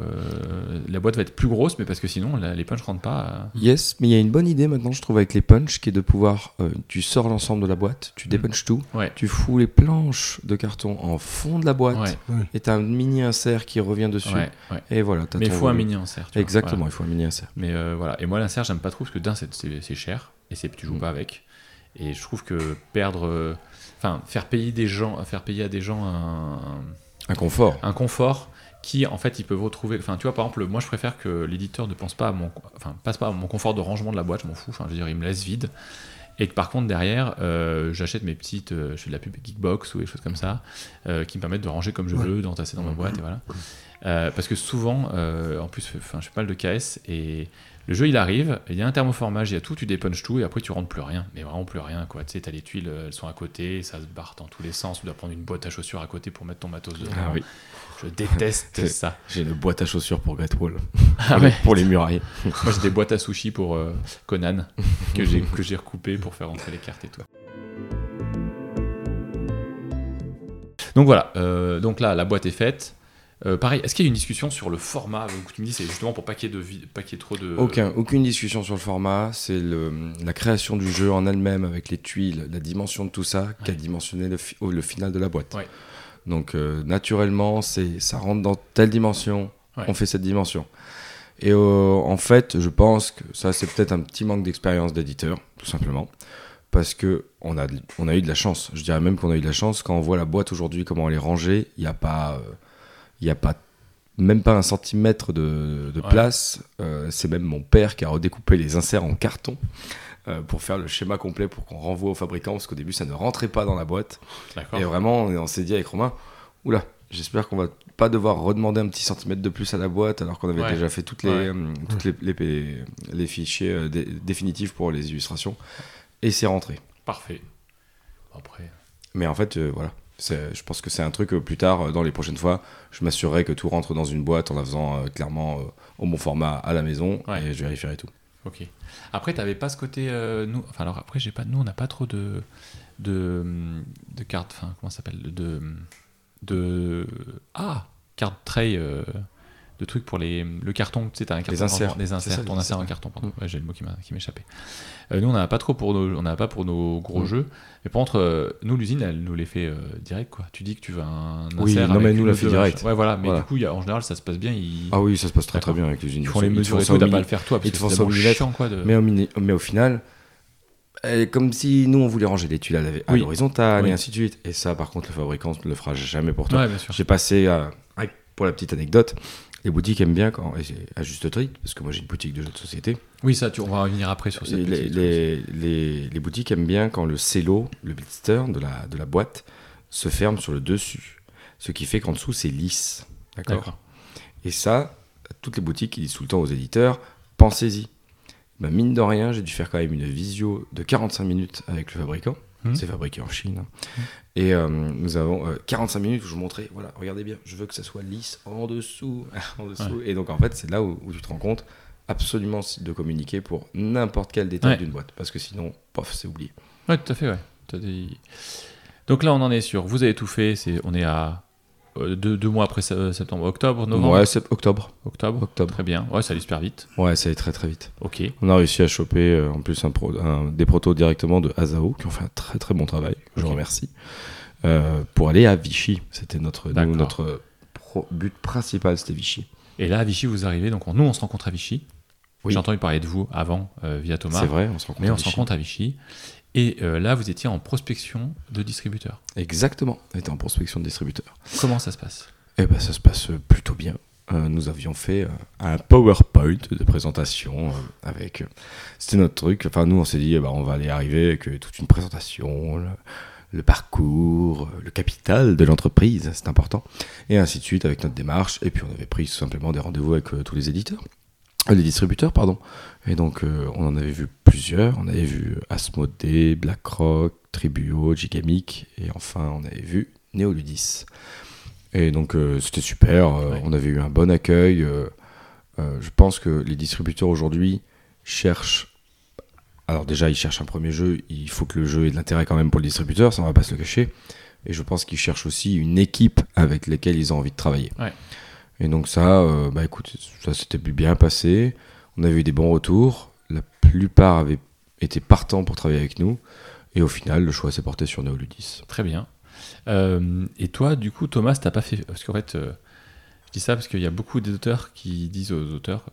La boîte va être plus grosse, mais parce que sinon, la- les punchs rentrent pas. euh, Yes, mais il y a une bonne idée maintenant, je trouve, avec les punchs, qui est de pouvoir. euh, tu sors l'ensemble de la boîte, tu dépunches tout, Ouais. tu fous les planches de carton en fond de la boîte, Ouais, et t'as un mini insert qui revient dessus. ouais, ouais. Et voilà, t'as Mais il faut un mini insert. tu. Exactement, Voilà. il faut un mini insert. Mais euh, voilà. Et moi, l'insert, j'aime pas trop parce que d'un, c'est- cher et c'est tu joues Mm. pas avec. Et je trouve que perdre, euh, enfin, faire payer des gens, faire payer à des gens un, Un confort. un confort qui, en fait, ils peuvent retrouver. Enfin, tu vois, par exemple, moi, je préfère que l'éditeur ne pense pas à mon, enfin, passe pas à mon confort de rangement de la boîte. Je m'en fous. Enfin, je veux dire, il me laisse vide. Et que par contre, derrière, euh, j'achète mes petites. euh, je fais de la pub Geekbox ou des choses comme ça, euh, qui me permettent de ranger comme je veux, d'entasser dans ma boîte, et voilà. Parce que souvent, en plus, enfin, je fais pas mal de KS, et le jeu il arrive, il y a un thermoformage, il y a tout, tu dépunches tout, et après tu rentres plus rien, mais vraiment plus rien, quoi. Tu sais, t'as les tuiles, elles sont à côté, ça se barre dans tous les sens, tu dois prendre une boîte à chaussures à côté pour mettre ton matos dedans. Ah oui. Je déteste ça. J'ai une boîte à chaussures pour Great Wall. Ah pour, ouais. les, pour les murailles. Moi j'ai des boîtes à sushi pour euh, Conan, que j'ai que j'ai recoupé pour faire rentrer les cartes et tout. Donc voilà, euh, donc là la boîte est faite. Euh, pareil, est-ce qu'il y a une discussion sur le format Donc, Tu me dis c'est justement pour pas qu'il y ait de vi- pas qu'il y ait trop de. Aucun, aucune discussion sur le format. C'est la création du jeu en elle-même avec les tuiles, la dimension de tout ça qui a dimensionné le, fi- oh, le final de la boîte. Ouais. Donc euh, naturellement, c'est ça rentre dans telle dimension, Ouais. on fait cette dimension. Et euh, en fait, je pense que ça c'est peut-être un petit manque d'expérience d'éditeur, tout simplement, parce que on a, on a eu de la chance. Je dirais même qu'on a eu de la chance quand on voit la boîte aujourd'hui, comment elle est rangée. Il n'y a pas, euh, il y a pas même pas un centimètre de, de Ouais. place. Euh, c'est même mon père qui a redécoupé les inserts en carton euh, pour faire le schéma complet pour qu'on renvoie au fabricant parce qu'au début ça ne rentrait pas dans la boîte. Et vraiment, on, on s'est dit avec Romain, oula, j'espère qu'on va pas devoir redemander un petit centimètre de plus à la boîte alors qu'on avait Ouais. déjà fait toutes les, Ouais. euh, toutes les, les, les fichiers euh, dé- définitifs pour les illustrations. Et c'est rentré. Parfait. Après. Mais en fait, voilà. Je pense que c'est un truc euh, plus tard, euh, dans les prochaines fois, je m'assurerai que tout rentre dans une boîte en la faisant euh, clairement euh, au bon format à la maison Ouais. et je vérifierai tout. Ok. Après, t'avais pas ce côté. euh, nous, enfin, alors après, j'ai pas. Nous, on n'a pas trop de de, de cartes. Enfin, comment ça s'appelle De de ah carte tray. Euh, de trucs pour les, le carton, tu sais, t'as un carton Les inserts. des inserts, ça, ton insert en carton, pardon. Mm. Ouais, j'ai le mot qui m'a- qui m'échappait. Euh, nous, on n'a pas trop pour nos, on n'a pas pour nos gros Mm. jeux. Mais par contre, euh, nous, l'usine, elle nous les fait euh, direct, quoi. Tu dis que tu veux un Oui, insert. non, avec mais nous, la fait direct. Ouais, voilà. Mais Voilà. du coup, y a- en général, ça se passe bien. Ils, Ah oui, ça se passe très très bien avec l'usine. ils font les mesures et ça tout, t'as pas à le faire toi. Ils te font ça au. Mais au, final, euh, comme si nous on voulait ranger les tuiles à Oui. l'horizontale Oui. et ainsi de suite. Et ça, par contre, le fabricant ne le fera jamais pour toi. Ouais. J'ai passé, à- avec- pour la petite anecdote, les boutiques aiment bien quand, et c'est à juste titre, parce que moi j'ai une boutique de jeux de société. Oui, ça, tu, on va revenir après sur cette Les, les, les- les boutiques aiment bien quand le cello, le blister de la, de la boîte, se ferme sur le dessus. Ce qui fait qu'en dessous c'est lisse. D'accord. Et ça, toutes les boutiques disent tout le temps aux éditeurs, pensez-y. Ben, mine de rien, j'ai dû faire quand même une visio de 45 minutes avec le fabricant. Mhm. C'est fabriqué en Chine. Et euh, nous avons euh, 45 minutes où je montrais, voilà, regardez bien, je veux que ça soit lisse en dessous. en dessous. Et donc en fait, c'est là où, où tu te rends compte absolument de communiquer pour n'importe quel détail Ouais. d'une boîte. Parce que sinon, pof, c'est oublié. Ouais, tout à fait, ouais. Donc là, on en est sur. Vous avez tout fait. C'est, on est à deux, deux mois après se- septembre, octobre, novembre Ouais, octobre. Octobre Octobre. Très bien. Ouais, ça allait super vite. Ouais, ça allait très très vite. Ok. On a réussi à choper euh, en plus un pro- un- des protos directement de Azao qui ont fait un très très bon travail. Je Ok. remercie. Euh, pour aller à Vichy. C'était notre, nous, notre pro- but principal, c'était Vichy. Et là, à Vichy, vous arrivez. Donc, on- nous, on se rencontre à Vichy. Oui. J'ai entendu parler de vous avant euh, via Thomas. C'est vrai, on se rencontre Mais à on se rencontre à Vichy. Et euh, là, vous étiez en prospection de distributeurs. Exactement. On était en prospection de distributeur. Comment ça se passe? Eh ben, ça se passe plutôt bien. Euh, nous avions fait euh, un PowerPoint de présentation euh, avec. euh, C'était notre truc. Enfin, nous, on s'est dit, eh ben, on va aller arriver avec euh, toute une présentation, le, le parcours, euh, le capital de l'entreprise, c'est important, et ainsi de suite avec notre démarche. Et puis, on avait pris tout simplement des rendez-vous avec euh, tous les éditeurs, Euh, les distributeurs, pardon. Et donc, euh, on en avait vu plusieurs. On avait vu Asmodee, BlackRock, Tribuo, Gigamic, et enfin, on avait vu Neoludis. Et donc euh, c'était super, euh, Ouais. on avait eu un bon accueil. je pense que les distributeurs aujourd'hui cherchent... Alors déjà, ils cherchent un premier jeu, il faut que le jeu ait de l'intérêt quand même pour le distributeur, ça on va pas se le cacher. Et je pense qu'ils cherchent aussi une équipe avec laquelle ils ont envie de travailler. Ouais. Et donc ça, euh, bah écoute, ça s'était bien passé, on avait eu des bons retours, la plupart avaient été partants pour travailler avec nous, et au final, le choix s'est porté sur Neoludis. Très bien. Euh, et toi, du coup, Thomas, t'as pas fait. Parce qu'en fait, euh, je dis ça parce qu'il y a beaucoup d'auteurs qui disent aux auteurs,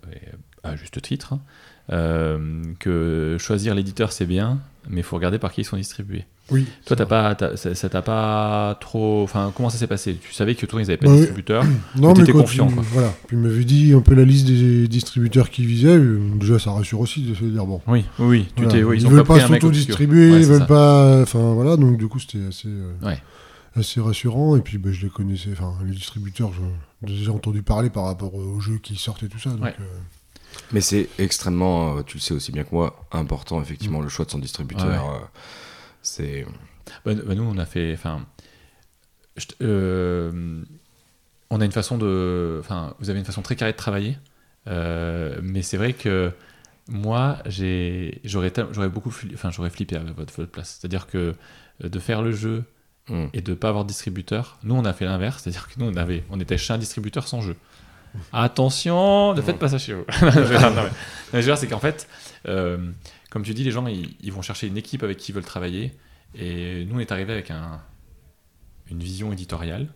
à juste titre, hein, que choisir l'éditeur c'est bien, mais il faut regarder par qui ils sont distribués. Oui. Toi, t'as pas, ça ça t'a pas trop. Enfin, comment ça s'est passé? Tu savais que toi, ils avaient pas Bah de oui. distributeur. Non, mais quand confiant, il- quoi. Voilà. Puis il m'avait dit un peu la liste des distributeurs qui visaient. euh, Déjà, ça rassure aussi de se dire bon. Oui, oui. Tu voilà, t'es, oui, ils ils veulent pas pas s'auto-distribuer, Ouais, ils veulent ça. pas. Enfin voilà, donc du coup, c'était assez, euh, Ouais. assez rassurant. Et puis, bah, je les connaissais. Enfin, les distributeurs, j'ai déjà entendu parler par rapport aux jeux qui sortent et tout ça. Donc, Ouais. euh, Mais c'est extrêmement, euh, tu le sais aussi bien que moi, important effectivement le choix de son distributeur. Ouais. euh, c'est Bah, bah, nous, on a fait. Enfin, euh, on a une façon de. Enfin, vous avez une façon très carrée de travailler. euh, mais c'est vrai que moi, j'ai, j'aurais, beaucoup, enfin, j'aurais flippé à votre, votre place. C'est-à-dire que de faire le jeu Hmm. et de pas avoir de distributeur. Nous, on a fait l'inverse, c'est-à-dire que nous, on avait, on était chez un distributeur sans jeu. Attention, ne faites pas ça chez vous. Non, mais- non, c'est qu'en fait, euh, comme tu dis, les gens, ils, ils vont chercher une équipe avec qui ils veulent travailler. Et nous, on est arrivé avec un, une vision éditoriale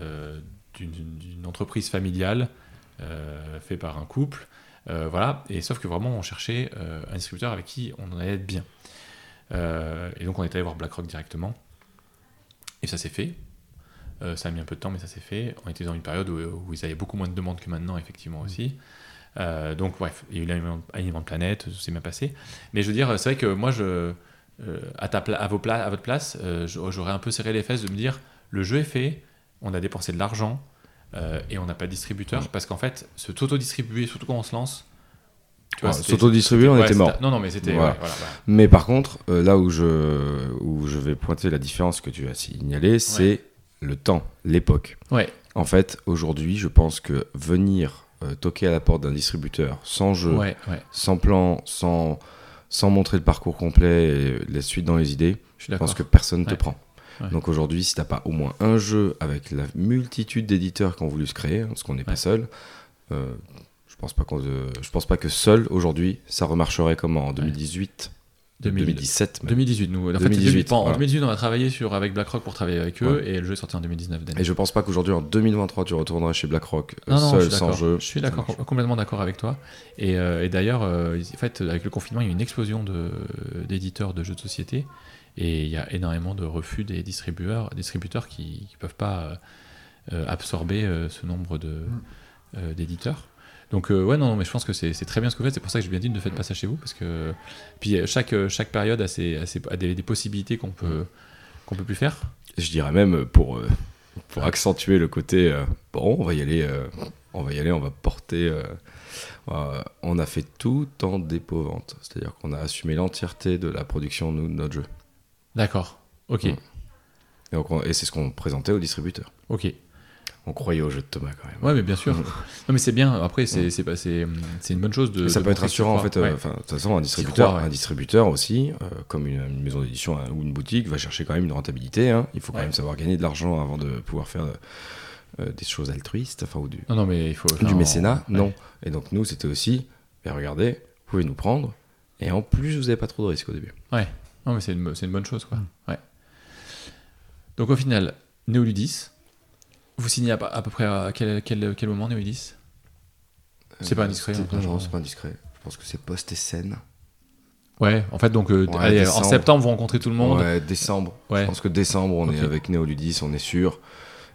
euh, d'une, entreprise familiale euh, fait par un couple. Voilà. Et sauf que vraiment, on cherchait un distributeur avec qui on allait être bien. Et donc, on est allé voir BlackRock directement. Et ça s'est fait. Euh, ça a mis un peu de temps, mais ça s'est fait. On était dans une période où, où ils avaient beaucoup moins de demandes que maintenant, effectivement aussi. Euh, donc, bref, il y a eu l'alignement alignement de planète, ça s'est bien passé. Mais je veux dire, c'est vrai que moi, je, euh, à, ta à, vos pla- à votre place, j'aurais un peu serré les fesses de me dire le jeu est fait, on a dépensé de l'argent et on n'a pas de distributeur. Parce qu'en fait, se auto-distribuer, surtout quand on se lance. S'auto-distribuer, on ouais, était mort. Non, non, mais c'était. Voilà. ouais, voilà, voilà. Mais par contre, euh, là où je, où je vais pointer la différence que tu as signalée, c'est le temps, l'époque. Ouais. En fait, aujourd'hui, je pense que venir euh, toquer à la porte d'un distributeur sans jeu, Ouais, ouais, sans plan, sans, sans montrer le parcours complet et la suite dans les idées, je pense que personne ne te prend. Donc aujourd'hui, si t'as pas au moins un jeu avec la multitude d'éditeurs qui ont voulu se créer, hein, parce qu'on n'est pas seul, euh, je pense pas qu'on, euh, je pense pas que seul aujourd'hui ça remarcherait comme en 2018, 2000 2017. même. 2018, nous. En fait, 2018, en voilà. 2018, on a travaillé sur, avec BlackRock pour travailler avec eux, et le jeu est sorti en 2019. Danny. Et je pense pas qu'aujourd'hui en 2023 tu retourneras chez BlackRock euh, Non, non, je seul sans jeu. Je suis d'accord, complètement d'accord avec toi. Et, euh, et d'ailleurs, euh, en fait, avec le confinement, il y a eu une explosion d'éditeurs de, jeux de société. Et il y a énormément de refus des distributeurs, distributeurs qui ne peuvent pas euh, absorber ce nombre de, Mm. d'éditeurs. Donc, euh, ouais, non, non, mais je pense que c'est très bien ce que vous faites. C'est pour ça que j'ai bien dit ne faites pas ça chez vous. Parce que puis, euh, chaque, euh, chaque période a, ses, a, ses- a des, des possibilités qu'on peut, qu'on peut plus faire. Je dirais même pour euh, pour accentuer le côté euh, bon, on va y aller, on va y aller, on va porter. on a fait tout en dépôt-vente, c'est-à-dire qu'on a assumé l'entièreté de la production de notre jeu. D'accord. Ok. Mm. Et, donc, on- et c'est ce qu'on présentait aux distributeurs. Ok. On croyait au jeu de Thomas quand même. Ouais, mais bien sûr. non, mais c'est bien. Après, c'est c'est pas- c'est une bonne chose de. Et ça de peut être rassurant en fait. euh, Ouais. enfin, de toute façon, un distributeur, ouais. un distributeur aussi, euh, comme une, une maison d'édition hein, ou une boutique, va chercher quand même une rentabilité. hein. Il faut quand Ouais. même savoir gagner de l'argent avant de pouvoir faire euh, des choses altruistes, enfin ou du, Non, non, mais il faut. du mécénat. ouais. Non. Et donc nous, c'était aussi, et regardez, vous pouvez nous prendre. Et en plus, vous n'avez pas trop de risques au début. Non, mais c'est une, c'est une bonne chose, quoi. Mm. Ouais. Donc, au final, Néoludis, vous signez à, peu- à peu près à quel, quel, quel moment, Néoludis C'est pas indiscret, C'était- hein, Non, c'est pas indiscret. Je pense que c'est post et scène. Ouais, en fait, donc, euh, Ouais, allez, en septembre, vous rencontrez tout le monde. Ouais, décembre. Ouais. Je pense que décembre, on est avec Néoludis, on est sûr.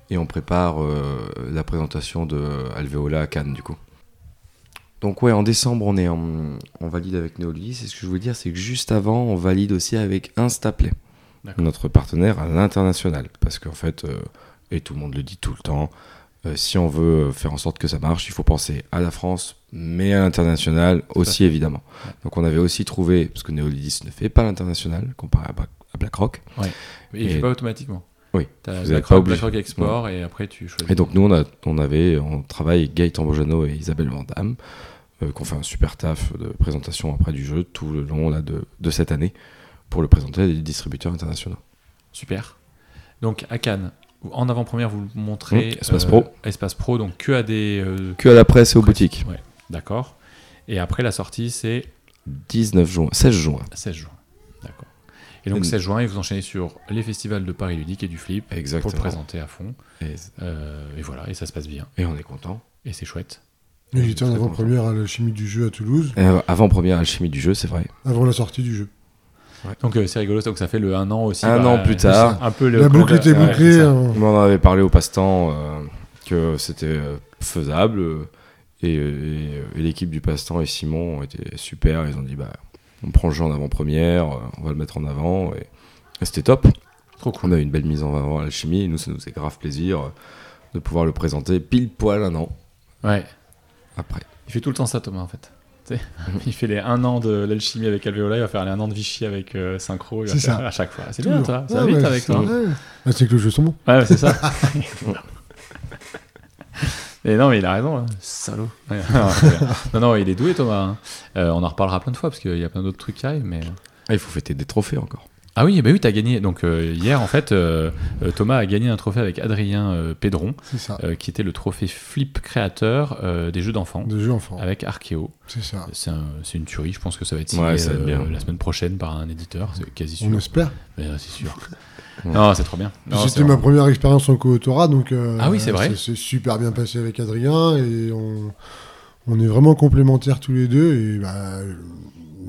Et on prépare euh, la présentation de Alveola à Cannes, du coup. Donc, ouais, en décembre, on est en, on valide avec Néoludis. Et ce que je veux dire, c'est que juste avant, on valide aussi avec Instaplay, notre partenaire à l'international. Parce qu'en fait, euh, et tout le monde le dit tout le temps, euh, si on veut faire en sorte que ça marche, il faut penser à la France, mais à l'international aussi, évidemment. Ouais. Donc, on avait aussi trouvé, parce que Néoludis ne fait pas l'international, comparé à BlackRock. Mais il Et- fait pas automatiquement. Oui, vous êtes BlackRock, Export et après tu choisis. Et donc nous on, a, on avait, on travaille avec Gaëtan Bojano et Isabelle Vandamme, euh, qui ont fait un super taf de présentation après du jeu tout le long là, de, de cette année pour le présenter à des distributeurs internationaux. Super. Donc à Cannes, en avant-première, vous le montrez. Mmh, Espace Pro. Espace Pro, donc que à des. euh, Que à la presse et aux boutiques. Ouais, d'accord. Et après la sortie, c'est 19 juin, 16 juin. 16 juin. D'accord. Et donc Et- 16 juin, et vous enchaînez sur les festivals de Paris Ludique et du Flip pour Exactement. le présenter à fond. Et, Euh, et voilà, et ça se passe bien. et on est content. Et c'est chouette. Et J'étais en avant-première à la chimie du jeu à Toulouse, avant première alchimie du jeu, c'est vrai. avant la sortie du jeu. Donc euh, c'est rigolo, donc ça fait le 1 an aussi. Un bah, an plus tard. Un peu le La boucle était Ouais, bouclée. hein. On en avait parlé au passe-temps euh, que c'était euh, faisable. et, et- et l'équipe du passe-temps et Simon ont été super. Ils ont dit bah, on prend le jeu en avant-première, on va le mettre en avant. Et, et c'était top. Trop cool. On a eu une belle mise en avant à l'alchimie. Et nous, ça nous fait grave plaisir de pouvoir le présenter pile poil un an Ouais. après. Il fait tout le temps ça, Thomas, en fait. Il fait les 1 an de l'alchimie avec Alveola, il va faire les 1 an de Vichy avec euh, Synchro, il va C'est faire ça. à chaque fois. C'est bien, toi. Ça va vite avec c'est- toi. ouais. Ah, c'est que le jeu sont bons. Ouais, ouais, c'est ça. Et non, mais il a raison, hein. salaud. Ouais, non, non, non, il est doué, Thomas. hein. Euh, on en reparlera plein de fois parce qu'il y a plein d'autres trucs qui arrivent. Mais... Ah, il faut fêter des trophées encore. Ah oui, bah oui, t'as gagné. Donc euh, hier, en fait, euh, Thomas a gagné un trophée avec Adrien euh, Pédron, C'est ça. euh, qui était le trophée Flip créateur euh, des jeux d'enfants De jeux enfants. avec Arkeo. C'est ça. C'est un- c'est une tuerie, je pense que ça va être signé Ouais, ça va être euh, bien. la semaine prochaine par un éditeur, c'est quasi On sûr. espère. Mais, euh, c'est sûr. Non, c'est trop bien. C'était ma vraiment- première expérience en co-autorat, donc euh, Ah oui, c'est vrai. super bien passé avec Adrien et on, on est vraiment complémentaires tous les deux et bah,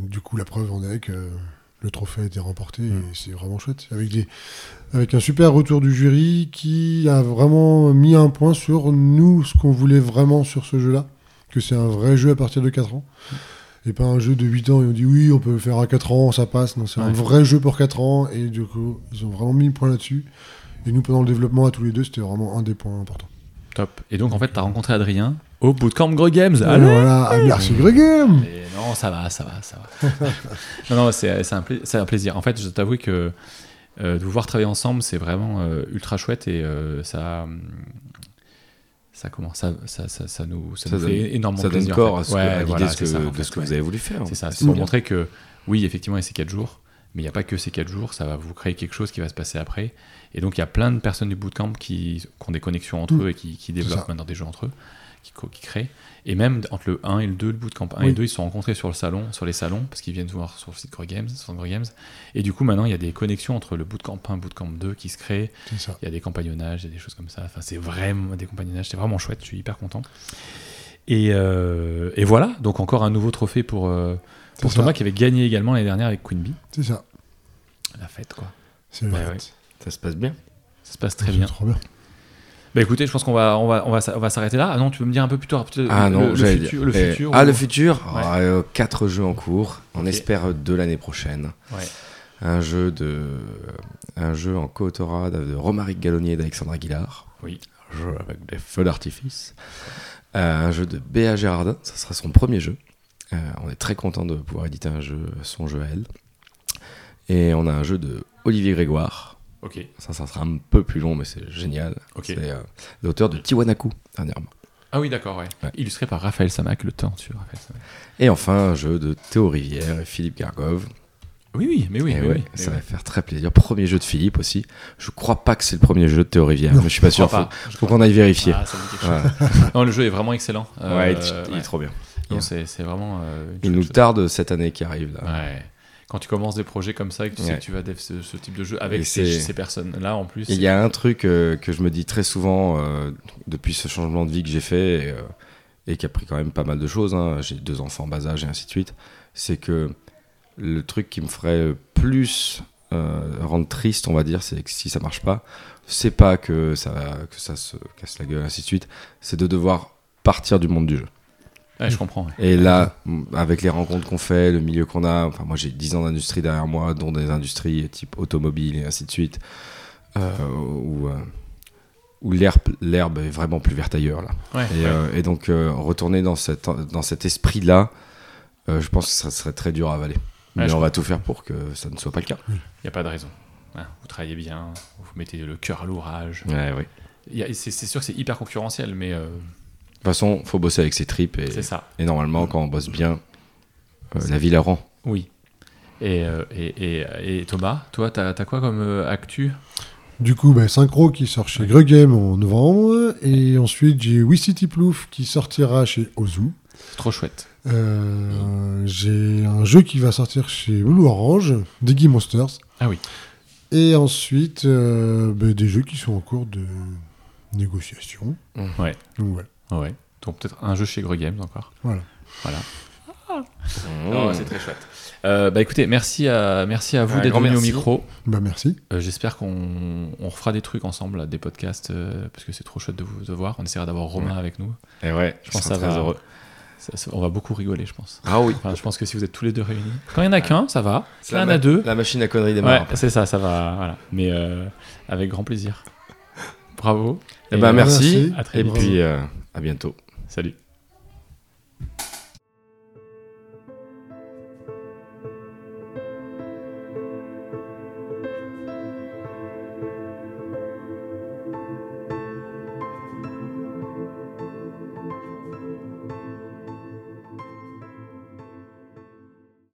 du coup la preuve en est que le trophée a été remporté Mm. et c'est vraiment chouette avec des avec un super retour du jury qui a vraiment mis un point sur nous ce qu'on voulait vraiment sur ce jeu-là que c'est un vrai jeu à partir de 4 ans et pas un jeu de 8 ans et on dit oui on peut le faire à 4 ans ça passe non c'est un vrai jeu pour 4 ans et du coup ils ont vraiment mis le point là-dessus et nous, pendant le développement à tous les deux, c'était vraiment un des points importants. Top. Et donc, en fait, t'as rencontré Adrien au Bootcamp Gros Games. Et Allez voilà, merci Gregem Mais non, ça va, ça va, ça va. non, non, c'est c'est un, pla- un plaisir. En fait, je t'avoue que euh, de vous voir travailler ensemble, c'est vraiment euh, ultra chouette et euh, ça. Ça comment ça, ça, ça, ça nous, ça Ça nous donne- fait énormément Ça donne plaisir. en corps fait. à, Ouais, l'idée voilà, de ce que, c'est ça, en de fait, ce que ouais. vous avez voulu faire. C'est ça, C'est pour bien. montrer que oui, effectivement, il y a ces 4 jours, mais il n'y a pas que ces 4 jours, ça va vous créer quelque chose qui va se passer après. Et donc, il y a plein de personnes du bootcamp qui, qui ont des connexions entre Mm. eux et qui, qui développent maintenant des jeux entre eux, qui, qui créent. Et même entre le 1 et le 2, le bootcamp 1 et Oui. 2, ils se sont rencontrés sur le salon, sur les salons, parce qu'ils viennent voir sur le site Core Games, sur Core Games. Et du coup, maintenant, il y a des connexions entre le bootcamp 1 et le bootcamp 2 qui se créent. Il y a des compagnonnages, il y a des choses comme ça. Enfin, c'est vraiment des compagnonnages, c'est vraiment chouette. Je suis hyper content. Et, euh, et voilà, donc encore un nouveau trophée pour, euh, pour ça. Thomas qui avait gagné également l'année dernière avec Queen Bee. C'est ça. La fête, quoi. C'est Ouais. Ça se passe bien. Ça se passe très C'est bien. Trop bien. Bah écoutez, je pense qu'on va, on va, on va, on va s'arrêter là. Ah non, tu veux me dire un peu plus tard peut-être Ah le, non, le futur, Eh, futur Ah, ou- le futur Ouais. Ah, euh, Quatre jeux en cours. On espère deux l'année prochaine. Ouais. Un jeu de, un jeu en co-autorat de Romaric Gallonnier et d'Alexandre Aguilar. Oui. Un jeu avec des feux d'artifice. Euh, un jeu de Béa Gérardin. Ça sera son premier jeu. Euh, on est très content de pouvoir éditer un jeu, son jeu à elle. Et on a un jeu de Olivier Grégoire. Ok. Ça, ça sera un peu plus long, mais c'est génial. Ok. C'est euh, l'auteur de Tiwanaku, dernièrement. Ah oui, d'accord, ouais. Ouais. Illustré par Raphaël Samac, le temps sur Raphaël Samac. Et enfin, un jeu de Théo Rivière et Philippe Gargov. Oui, oui, mais oui. Mais ça oui. va faire très plaisir. Premier jeu de Philippe aussi. Je crois pas que c'est le premier jeu de Théo Rivière, Non. mais je suis pas sûr. Faut, pas. Je faut qu'on aille vérifier. Ah, ça. Non, le jeu est vraiment excellent. Euh, ouais, il, est trop bien. Non, c'est vraiment. euh, Il nous tarde cette année qui arrive là. chose. Ouais. Quand tu commences des projets comme ça et que tu sais que tu vas dev ce, ce type de jeu avec ces, personnes-là en plus. Il y a un truc euh, que je me dis très souvent euh, depuis ce changement de vie que j'ai fait et, euh, et qui a pris quand même pas mal de choses. hein. J'ai deux enfants en bas âge et ainsi de suite. C'est que le truc qui me ferait plus rendre triste, on va dire, c'est que si ça marche pas, c'est pas que ça, que ça se casse la gueule, ainsi de suite. C'est de devoir partir du monde du jeu. Ouais, je comprends. ouais. Et là, avec les rencontres qu'on fait, le milieu qu'on a, enfin moi j'ai 10 ans d'industrie derrière moi, dont des industries type automobile et ainsi de suite, euh, où, euh, où l'herbe, l'herbe est vraiment plus verte ailleurs là. Ouais, Et, ouais. euh, et donc euh, retourner dans, cette, dans cet esprit-là, euh, je pense que ça serait très dur à avaler. Mais on va tout faire pour que ça ne soit pas le cas. Il n'y a pas de raison. Hein, vous travaillez bien, vous mettez le cœur à l'ouvrage. Ouais, a- C'est c'est sûr que c'est hyper concurrentiel, mais euh, toute façon, faut bosser avec ses tripes et, c'est ça. et normalement, quand on bosse bien, euh, la vie la rend. Oui. Et, euh, et, et- et Thomas, toi, t'as as quoi comme euh, actu? Du coup, ben, Synchro qui sort chez Greg Game en novembre. Et ensuite, j'ai We City Plouf qui sortira chez Ozu. C'est trop chouette. Euh, j'ai un jeu qui va sortir chez Blue Orange, Diggy Monsters. Ah oui. Et ensuite, euh, ben, des jeux qui sont en cours de négociation. Ouais. Donc voilà. Ouais. Donc peut-être un jeu chez Greg Games encore. Voilà. Voilà. Mmh. Oh, c'est très chouette. Euh, bah écoutez, merci à, merci à vous d'être venu au micro. Bah merci. Euh, J'espère qu'on on refera des trucs ensemble, là, des podcasts, euh, parce que c'est trop chouette de vous de voir. On essaiera d'avoir Romain avec nous. Et ouais, Je pense que ça très va. heureux. ça- ça- on va beaucoup rigoler, je pense. Ah oui. Enfin, je pense que si vous êtes tous les deux réunis. Quand il y en a qu'un, ça va. Quand il y en la a deux, La machine à conneries ouais, démarre. c'est ça, ça va. Voilà. Mais euh, avec grand plaisir. Bravo. Eh ben, euh, merci. Merci. À très Et vite. puis, euh, à bientôt. Salut.